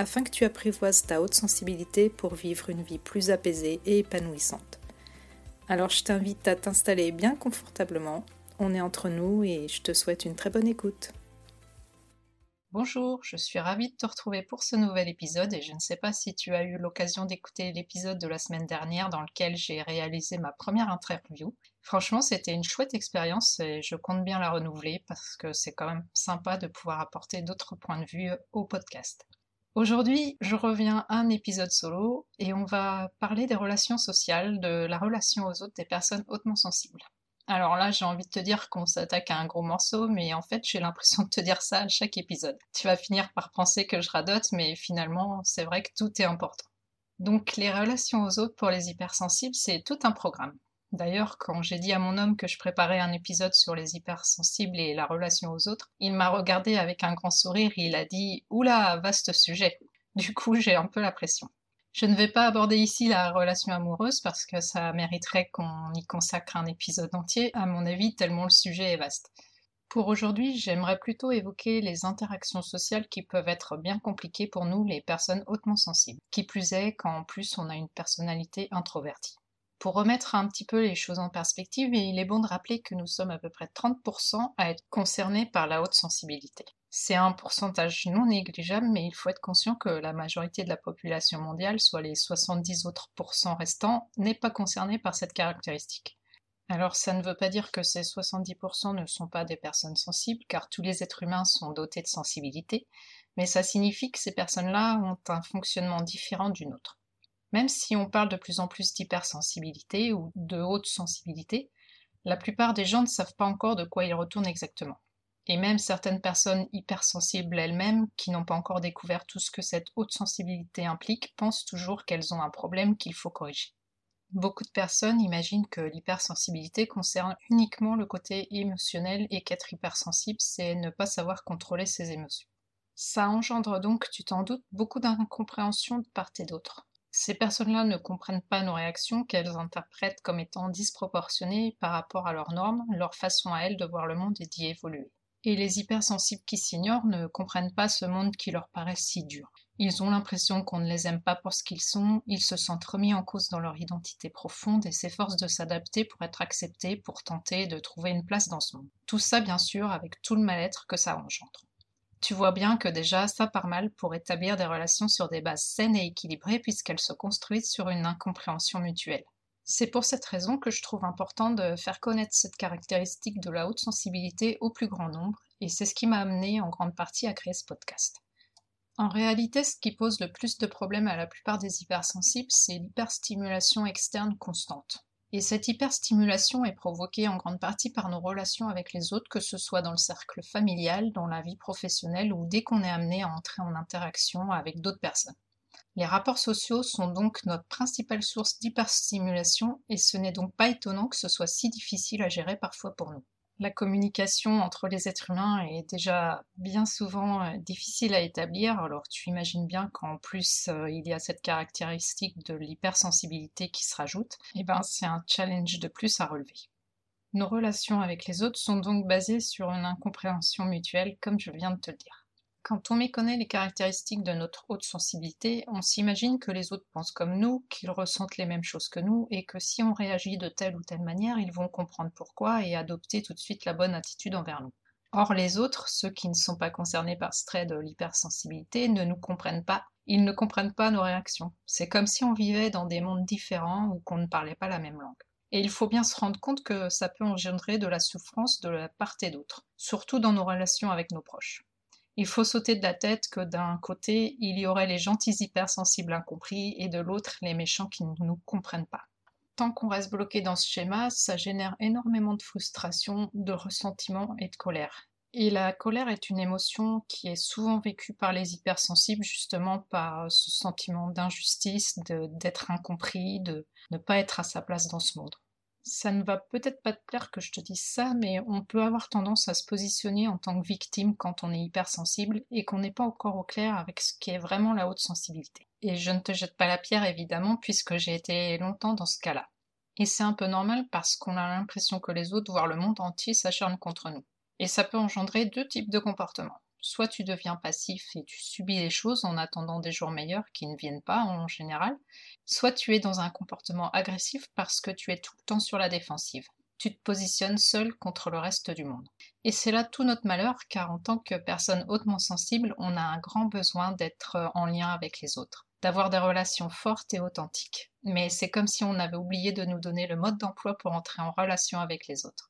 afin que tu apprivoises ta haute sensibilité pour vivre une vie plus apaisée et épanouissante. Alors je t'invite à t'installer bien confortablement, on est entre nous et je te souhaite une très bonne écoute. Bonjour, je suis ravie de te retrouver pour ce nouvel épisode et je ne sais pas si tu as eu l'occasion d'écouter l'épisode de la semaine dernière dans lequel j'ai réalisé ma première interview. Franchement, c'était une chouette expérience et je compte bien la renouveler parce que c'est quand même sympa de pouvoir apporter d'autres points de vue au podcast. Aujourd'hui, je reviens à un épisode solo et on va parler des relations sociales, de la relation aux autres des personnes hautement sensibles. Alors là, j'ai envie de te dire qu'on s'attaque à un gros morceau, mais en fait, j'ai l'impression de te dire ça à chaque épisode. Tu vas finir par penser que je radote, mais finalement, c'est vrai que tout est important. Donc, les relations aux autres pour les hypersensibles, c'est tout un programme. D'ailleurs, quand j'ai dit à mon homme que je préparais un épisode sur les hypersensibles et la relation aux autres, il m'a regardé avec un grand sourire et il a dit Oula, vaste sujet. Du coup, j'ai un peu la pression. Je ne vais pas aborder ici la relation amoureuse parce que ça mériterait qu'on y consacre un épisode entier, à mon avis, tellement le sujet est vaste. Pour aujourd'hui, j'aimerais plutôt évoquer les interactions sociales qui peuvent être bien compliquées pour nous, les personnes hautement sensibles. Qui plus est, quand en plus on a une personnalité introvertie. Pour remettre un petit peu les choses en perspective, il est bon de rappeler que nous sommes à peu près 30% à être concernés par la haute sensibilité. C'est un pourcentage non négligeable, mais il faut être conscient que la majorité de la population mondiale, soit les 70 autres pourcents restants, n'est pas concernée par cette caractéristique. Alors ça ne veut pas dire que ces 70% ne sont pas des personnes sensibles, car tous les êtres humains sont dotés de sensibilité, mais ça signifie que ces personnes-là ont un fonctionnement différent d'une autre. Même si on parle de plus en plus d'hypersensibilité ou de haute sensibilité, la plupart des gens ne savent pas encore de quoi ils retournent exactement. Et même certaines personnes hypersensibles elles-mêmes, qui n'ont pas encore découvert tout ce que cette haute sensibilité implique, pensent toujours qu'elles ont un problème qu'il faut corriger. Beaucoup de personnes imaginent que l'hypersensibilité concerne uniquement le côté émotionnel et qu'être hypersensible, c'est ne pas savoir contrôler ses émotions. Ça engendre donc, tu t'en doutes, beaucoup d'incompréhension de part et d'autre. Ces personnes-là ne comprennent pas nos réactions qu'elles interprètent comme étant disproportionnées par rapport à leurs normes, leur façon à elles de voir le monde et d'y évoluer. Et les hypersensibles qui s'ignorent ne comprennent pas ce monde qui leur paraît si dur. Ils ont l'impression qu'on ne les aime pas pour ce qu'ils sont, ils se sentent remis en cause dans leur identité profonde et s'efforcent de s'adapter pour être acceptés, pour tenter de trouver une place dans ce monde. Tout ça, bien sûr, avec tout le mal-être que ça engendre. Tu vois bien que déjà ça part mal pour établir des relations sur des bases saines et équilibrées puisqu'elles se construisent sur une incompréhension mutuelle. C'est pour cette raison que je trouve important de faire connaître cette caractéristique de la haute sensibilité au plus grand nombre, et c'est ce qui m'a amené en grande partie à créer ce podcast. En réalité, ce qui pose le plus de problèmes à la plupart des hypersensibles, c'est l'hyperstimulation externe constante. Et cette hyperstimulation est provoquée en grande partie par nos relations avec les autres, que ce soit dans le cercle familial, dans la vie professionnelle ou dès qu'on est amené à entrer en interaction avec d'autres personnes. Les rapports sociaux sont donc notre principale source d'hyperstimulation et ce n'est donc pas étonnant que ce soit si difficile à gérer parfois pour nous la communication entre les êtres humains est déjà bien souvent euh, difficile à établir, alors tu imagines bien qu'en plus euh, il y a cette caractéristique de l'hypersensibilité qui se rajoute, et eh ben c'est un challenge de plus à relever. Nos relations avec les autres sont donc basées sur une incompréhension mutuelle, comme je viens de te le dire. Quand on méconnaît les caractéristiques de notre haute sensibilité, on s'imagine que les autres pensent comme nous, qu'ils ressentent les mêmes choses que nous, et que si on réagit de telle ou telle manière, ils vont comprendre pourquoi et adopter tout de suite la bonne attitude envers nous. Or, les autres, ceux qui ne sont pas concernés par ce trait de l'hypersensibilité, ne nous comprennent pas. Ils ne comprennent pas nos réactions. C'est comme si on vivait dans des mondes différents ou qu'on ne parlait pas la même langue. Et il faut bien se rendre compte que ça peut engendrer de la souffrance de la part et d'autre, surtout dans nos relations avec nos proches. Il faut sauter de la tête que d'un côté, il y aurait les gentils hypersensibles incompris et de l'autre, les méchants qui ne nous comprennent pas. Tant qu'on reste bloqué dans ce schéma, ça génère énormément de frustration, de ressentiment et de colère. Et la colère est une émotion qui est souvent vécue par les hypersensibles justement par ce sentiment d'injustice, d'être incompris, de ne pas être à sa place dans ce monde. Ça ne va peut-être pas te plaire que je te dise ça, mais on peut avoir tendance à se positionner en tant que victime quand on est hypersensible et qu'on n'est pas encore au clair avec ce qui est vraiment la haute sensibilité. Et je ne te jette pas la pierre évidemment puisque j'ai été longtemps dans ce cas-là. Et c'est un peu normal parce qu'on a l'impression que les autres, voire le monde entier, s'acharnent contre nous. Et ça peut engendrer deux types de comportements. Soit tu deviens passif et tu subis les choses en attendant des jours meilleurs qui ne viennent pas en général, soit tu es dans un comportement agressif parce que tu es tout le temps sur la défensive. Tu te positionnes seul contre le reste du monde. Et c'est là tout notre malheur, car en tant que personne hautement sensible, on a un grand besoin d'être en lien avec les autres, d'avoir des relations fortes et authentiques. Mais c'est comme si on avait oublié de nous donner le mode d'emploi pour entrer en relation avec les autres.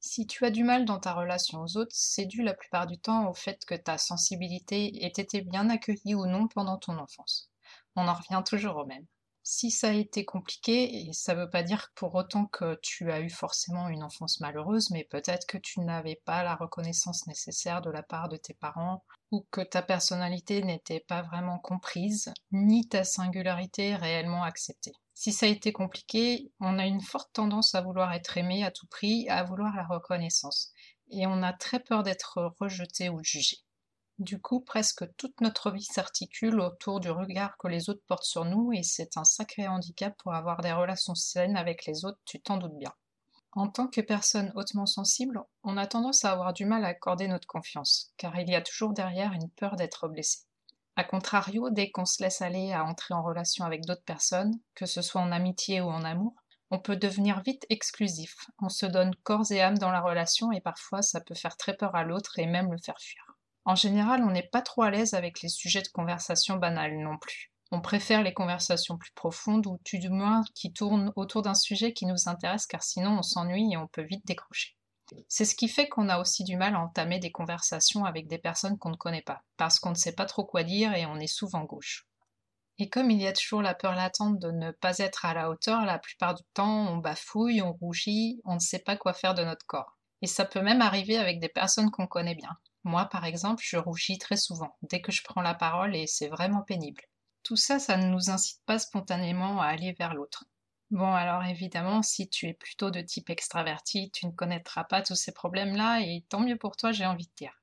Si tu as du mal dans ta relation aux autres, c'est dû la plupart du temps au fait que ta sensibilité ait été bien accueillie ou non pendant ton enfance. On en revient toujours au même. Si ça a été compliqué, et ça ne veut pas dire pour autant que tu as eu forcément une enfance malheureuse, mais peut-être que tu n'avais pas la reconnaissance nécessaire de la part de tes parents, ou que ta personnalité n'était pas vraiment comprise, ni ta singularité réellement acceptée. Si ça a été compliqué, on a une forte tendance à vouloir être aimé à tout prix, à vouloir la reconnaissance, et on a très peur d'être rejeté ou jugé. Du coup, presque toute notre vie s'articule autour du regard que les autres portent sur nous, et c'est un sacré handicap pour avoir des relations saines avec les autres, tu t'en doutes bien. En tant que personne hautement sensible, on a tendance à avoir du mal à accorder notre confiance, car il y a toujours derrière une peur d'être blessé. A contrario, dès qu'on se laisse aller à entrer en relation avec d'autres personnes, que ce soit en amitié ou en amour, on peut devenir vite exclusif. On se donne corps et âme dans la relation et parfois ça peut faire très peur à l'autre et même le faire fuir. En général, on n'est pas trop à l'aise avec les sujets de conversation banals non plus. On préfère les conversations plus profondes ou tout du moins qui tournent autour d'un sujet qui nous intéresse car sinon on s'ennuie et on peut vite décrocher. C'est ce qui fait qu'on a aussi du mal à entamer des conversations avec des personnes qu'on ne connaît pas, parce qu'on ne sait pas trop quoi dire et on est souvent gauche. Et comme il y a toujours la peur latente de ne pas être à la hauteur, la plupart du temps on bafouille, on rougit, on ne sait pas quoi faire de notre corps. Et ça peut même arriver avec des personnes qu'on connaît bien. Moi, par exemple, je rougis très souvent, dès que je prends la parole, et c'est vraiment pénible. Tout ça, ça ne nous incite pas spontanément à aller vers l'autre. Bon, alors évidemment, si tu es plutôt de type extraverti, tu ne connaîtras pas tous ces problèmes-là, et tant mieux pour toi, j'ai envie de dire.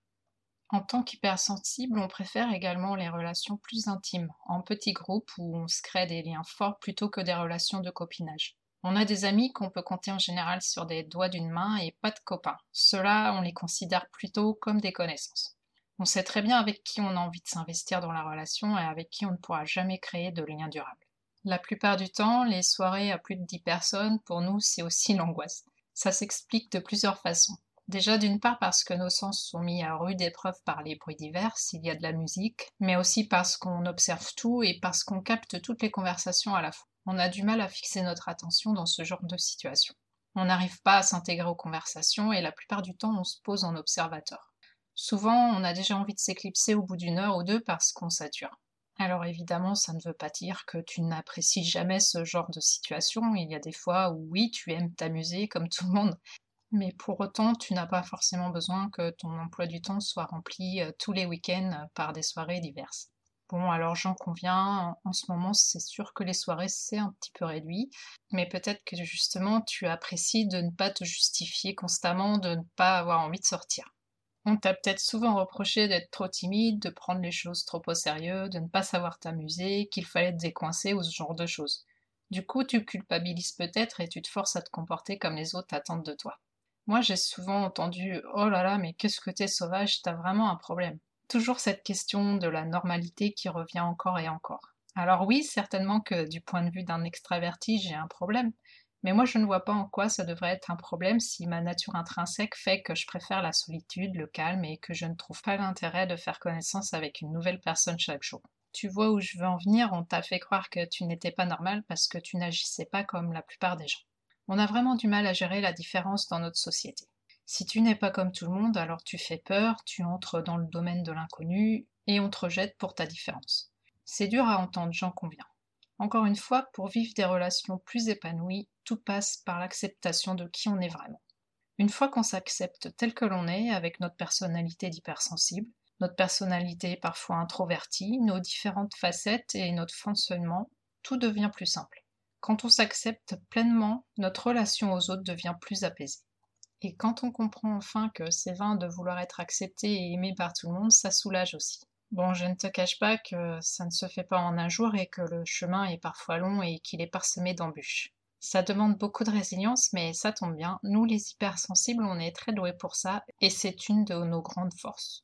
En tant qu'hypersensible, on préfère également les relations plus intimes, en petits groupes où on se crée des liens forts plutôt que des relations de copinage. On a des amis qu'on peut compter en général sur des doigts d'une main et pas de copains. Ceux-là, on les considère plutôt comme des connaissances. On sait très bien avec qui on a envie de s'investir dans la relation et avec qui on ne pourra jamais créer de lien durable. La plupart du temps, les soirées à plus de 10 personnes, pour nous, c'est aussi l'angoisse. Ça s'explique de plusieurs façons. Déjà d'une part parce que nos sens sont mis à rude épreuve par les bruits divers, s'il y a de la musique, mais aussi parce qu'on observe tout et parce qu'on capte toutes les conversations à la fois. On a du mal à fixer notre attention dans ce genre de situation. On n'arrive pas à s'intégrer aux conversations et la plupart du temps on se pose en observateur. Souvent on a déjà envie de s'éclipser au bout d'une heure ou deux parce qu'on sature. Alors évidemment, ça ne veut pas dire que tu n'apprécies jamais ce genre de situation. Il y a des fois où oui, tu aimes t'amuser comme tout le monde, mais pour autant, tu n'as pas forcément besoin que ton emploi du temps soit rempli euh, tous les week-ends euh, par des soirées diverses. Bon, alors j'en conviens, en ce moment c'est sûr que les soirées c'est un petit peu réduit, mais peut-être que justement tu apprécies de ne pas te justifier constamment, de ne pas avoir envie de sortir. On t'a peut-être souvent reproché d'être trop timide, de prendre les choses trop au sérieux, de ne pas savoir t'amuser, qu'il fallait te décoincer ou ce genre de choses. Du coup, tu culpabilises peut-être et tu te forces à te comporter comme les autres attendent de toi. Moi, j'ai souvent entendu Oh là là, mais qu'est-ce que t'es sauvage, t'as vraiment un problème. Toujours cette question de la normalité qui revient encore et encore. Alors oui, certainement que du point de vue d'un extraverti, j'ai un problème, mais moi, je ne vois pas en quoi ça devrait être un problème si ma nature intrinsèque fait que je préfère la solitude, le calme et que je ne trouve pas l'intérêt de faire connaissance avec une nouvelle personne chaque jour. Tu vois où je veux en venir, on t'a fait croire que tu n'étais pas normal parce que tu n'agissais pas comme la plupart des gens. On a vraiment du mal à gérer la différence dans notre société. Si tu n'es pas comme tout le monde, alors tu fais peur, tu entres dans le domaine de l'inconnu et on te rejette pour ta différence. C'est dur à entendre, j'en conviens. Encore une fois, pour vivre des relations plus épanouies, tout passe par l'acceptation de qui on est vraiment. Une fois qu'on s'accepte tel que l'on est, avec notre personnalité d'hypersensible, notre personnalité parfois introvertie, nos différentes facettes et notre fonctionnement, tout devient plus simple. Quand on s'accepte pleinement, notre relation aux autres devient plus apaisée. Et quand on comprend enfin que c'est vain de vouloir être accepté et aimé par tout le monde, ça soulage aussi. Bon, je ne te cache pas que ça ne se fait pas en un jour et que le chemin est parfois long et qu'il est parsemé d'embûches. Ça demande beaucoup de résilience, mais ça tombe bien. Nous, les hypersensibles, on est très doués pour ça et c'est une de nos grandes forces.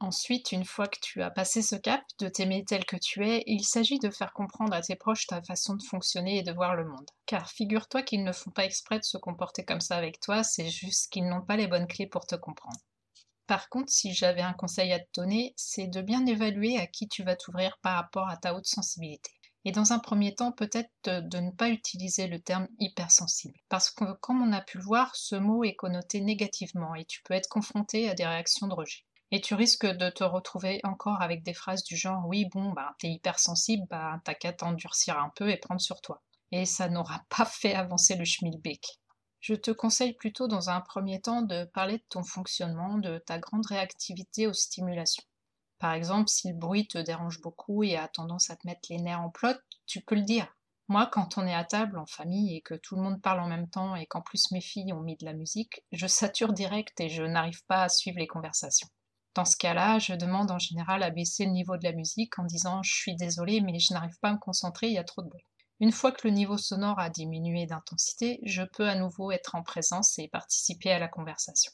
Ensuite, une fois que tu as passé ce cap de t'aimer tel que tu es, il s'agit de faire comprendre à tes proches ta façon de fonctionner et de voir le monde. Car figure-toi qu'ils ne font pas exprès de se comporter comme ça avec toi, c'est juste qu'ils n'ont pas les bonnes clés pour te comprendre. Par contre, si j'avais un conseil à te donner, c'est de bien évaluer à qui tu vas t'ouvrir par rapport à ta haute sensibilité. Et dans un premier temps, peut-être de ne pas utiliser le terme hypersensible. Parce que, comme on a pu le voir, ce mot est connoté négativement et tu peux être confronté à des réactions de rejet. Et tu risques de te retrouver encore avec des phrases du genre oui bon bah t'es hypersensible, bah t'as qu'à t'endurcir un peu et prendre sur toi. Et ça n'aura pas fait avancer le schmilblick. Je te conseille plutôt dans un premier temps de parler de ton fonctionnement, de ta grande réactivité aux stimulations. Par exemple, si le bruit te dérange beaucoup et a tendance à te mettre les nerfs en plot, tu peux le dire. Moi, quand on est à table en famille et que tout le monde parle en même temps et qu'en plus mes filles ont mis de la musique, je sature direct et je n'arrive pas à suivre les conversations. Dans ce cas-là, je demande en général à baisser le niveau de la musique en disant je suis désolée mais je n'arrive pas à me concentrer, il y a trop de bruit. Une fois que le niveau sonore a diminué d'intensité, je peux à nouveau être en présence et participer à la conversation.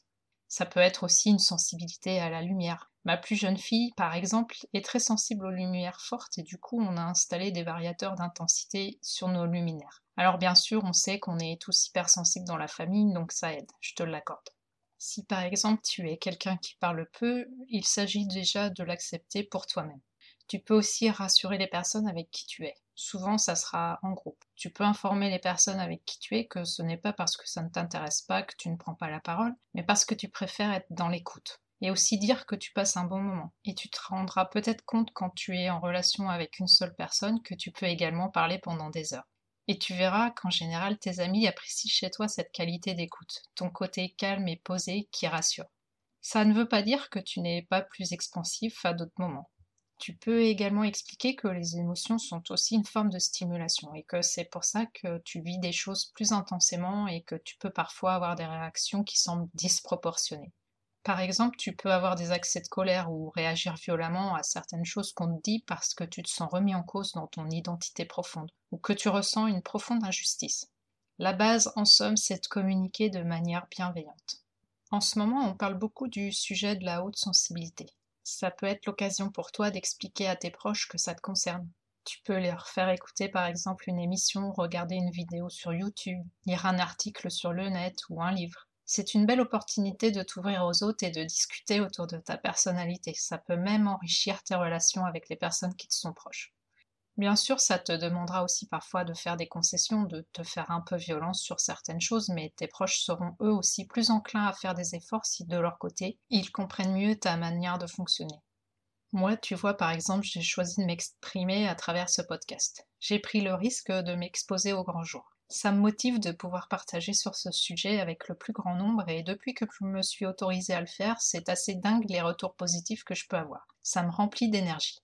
Ça peut être aussi une sensibilité à la lumière. Ma plus jeune fille, par exemple, est très sensible aux lumières fortes et du coup on a installé des variateurs d'intensité sur nos luminaires. Alors bien sûr, on sait qu'on est tous hypersensibles dans la famille, donc ça aide, je te l'accorde. Si par exemple tu es quelqu'un qui parle peu, il s'agit déjà de l'accepter pour toi-même. Tu peux aussi rassurer les personnes avec qui tu es. Souvent, ça sera en groupe. Tu peux informer les personnes avec qui tu es que ce n'est pas parce que ça ne t'intéresse pas que tu ne prends pas la parole, mais parce que tu préfères être dans l'écoute. Et aussi dire que tu passes un bon moment. Et tu te rendras peut-être compte quand tu es en relation avec une seule personne que tu peux également parler pendant des heures. Et tu verras qu'en général, tes amis apprécient chez toi cette qualité d'écoute, ton côté calme et posé qui rassure. Ça ne veut pas dire que tu n'es pas plus expansif à d'autres moments. Tu peux également expliquer que les émotions sont aussi une forme de stimulation et que c'est pour ça que tu vis des choses plus intensément et que tu peux parfois avoir des réactions qui semblent disproportionnées. Par exemple, tu peux avoir des accès de colère ou réagir violemment à certaines choses qu'on te dit parce que tu te sens remis en cause dans ton identité profonde ou que tu ressens une profonde injustice. La base, en somme, c'est de communiquer de manière bienveillante. En ce moment, on parle beaucoup du sujet de la haute sensibilité. Ça peut être l'occasion pour toi d'expliquer à tes proches que ça te concerne. Tu peux leur faire écouter par exemple une émission, regarder une vidéo sur YouTube, lire un article sur le net ou un livre. C'est une belle opportunité de t'ouvrir aux autres et de discuter autour de ta personnalité. Ça peut même enrichir tes relations avec les personnes qui te sont proches. Bien sûr, ça te demandera aussi parfois de faire des concessions, de te faire un peu violence sur certaines choses, mais tes proches seront eux aussi plus enclins à faire des efforts si de leur côté, ils comprennent mieux ta manière de fonctionner. Moi, tu vois, par exemple, j'ai choisi de m'exprimer à travers ce podcast. J'ai pris le risque de m'exposer au grand jour. Ça me motive de pouvoir partager sur ce sujet avec le plus grand nombre et depuis que je me suis autorisée à le faire, c'est assez dingue les retours positifs que je peux avoir. Ça me remplit d'énergie.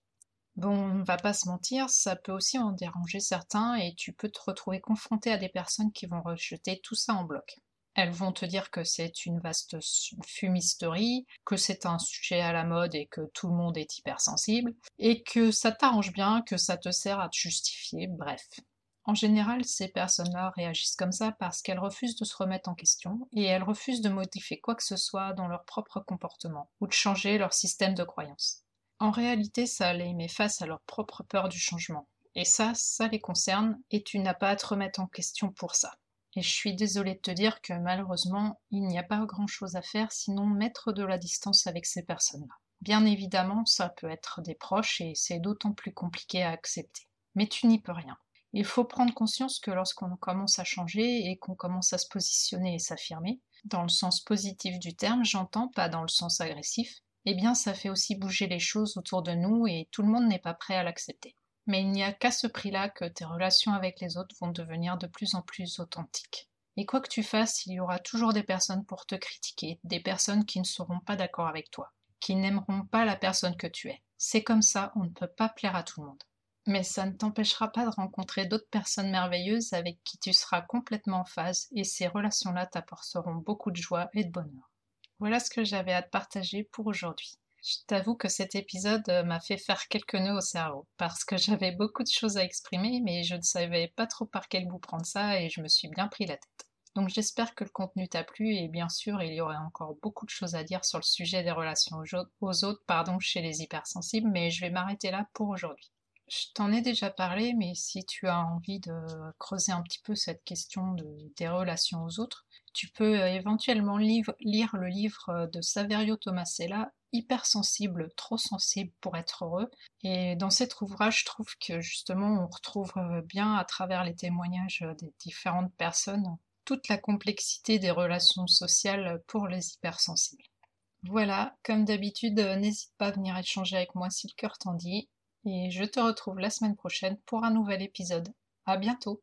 Bon, on va pas se mentir, ça peut aussi en déranger certains et tu peux te retrouver confronté à des personnes qui vont rejeter tout ça en bloc. Elles vont te dire que c'est une vaste fumisterie, que c'est un sujet à la mode et que tout le monde est hypersensible, et que ça t'arrange bien, que ça te sert à te justifier, bref. En général, ces personnes-là réagissent comme ça parce qu'elles refusent de se remettre en question et elles refusent de modifier quoi que ce soit dans leur propre comportement ou de changer leur système de croyance. En réalité, ça les met face à leur propre peur du changement. Et ça, ça les concerne et tu n'as pas à te remettre en question pour ça. Et je suis désolée de te dire que malheureusement, il n'y a pas grand-chose à faire sinon mettre de la distance avec ces personnes-là. Bien évidemment, ça peut être des proches et c'est d'autant plus compliqué à accepter. Mais tu n'y peux rien. Il faut prendre conscience que lorsqu'on commence à changer et qu'on commence à se positionner et s'affirmer, dans le sens positif du terme, j'entends, pas dans le sens agressif, eh bien ça fait aussi bouger les choses autour de nous et tout le monde n'est pas prêt à l'accepter. Mais il n'y a qu'à ce prix-là que tes relations avec les autres vont devenir de plus en plus authentiques. Et quoi que tu fasses, il y aura toujours des personnes pour te critiquer, des personnes qui ne seront pas d'accord avec toi, qui n'aimeront pas la personne que tu es. C'est comme ça, on ne peut pas plaire à tout le monde. Mais ça ne t'empêchera pas de rencontrer d'autres personnes merveilleuses avec qui tu seras complètement en phase et ces relations-là t'apporteront beaucoup de joie et de bonheur. Voilà ce que j'avais à te partager pour aujourd'hui. Je t'avoue que cet épisode euh, m'a fait faire quelques nœuds au cerveau, parce que j'avais beaucoup de choses à exprimer, mais je ne savais pas trop par quel bout prendre ça, et je me suis bien pris la tête. Donc j'espère que le contenu t'a plu, et bien sûr, il y aurait encore beaucoup de choses à dire sur le sujet des relations aux autres pardon, chez les hypersensibles, mais je vais m'arrêter là pour aujourd'hui. Je t'en ai déjà parlé, mais si tu as envie de creuser un petit peu cette question des relations aux autres, tu peux euh, éventuellement lire le livre de Saverio Tomasella, Hypersensible, trop sensible pour être heureux. Et dans cet ouvrage, je trouve que justement, on retrouve euh, bien à travers les témoignages des différentes personnes toute la complexité des relations sociales pour les hypersensibles. Voilà, comme d'habitude, euh, n'hésite pas à venir échanger avec moi si le cœur t'en dit. Et je te retrouve la semaine prochaine pour un nouvel épisode. À bientôt!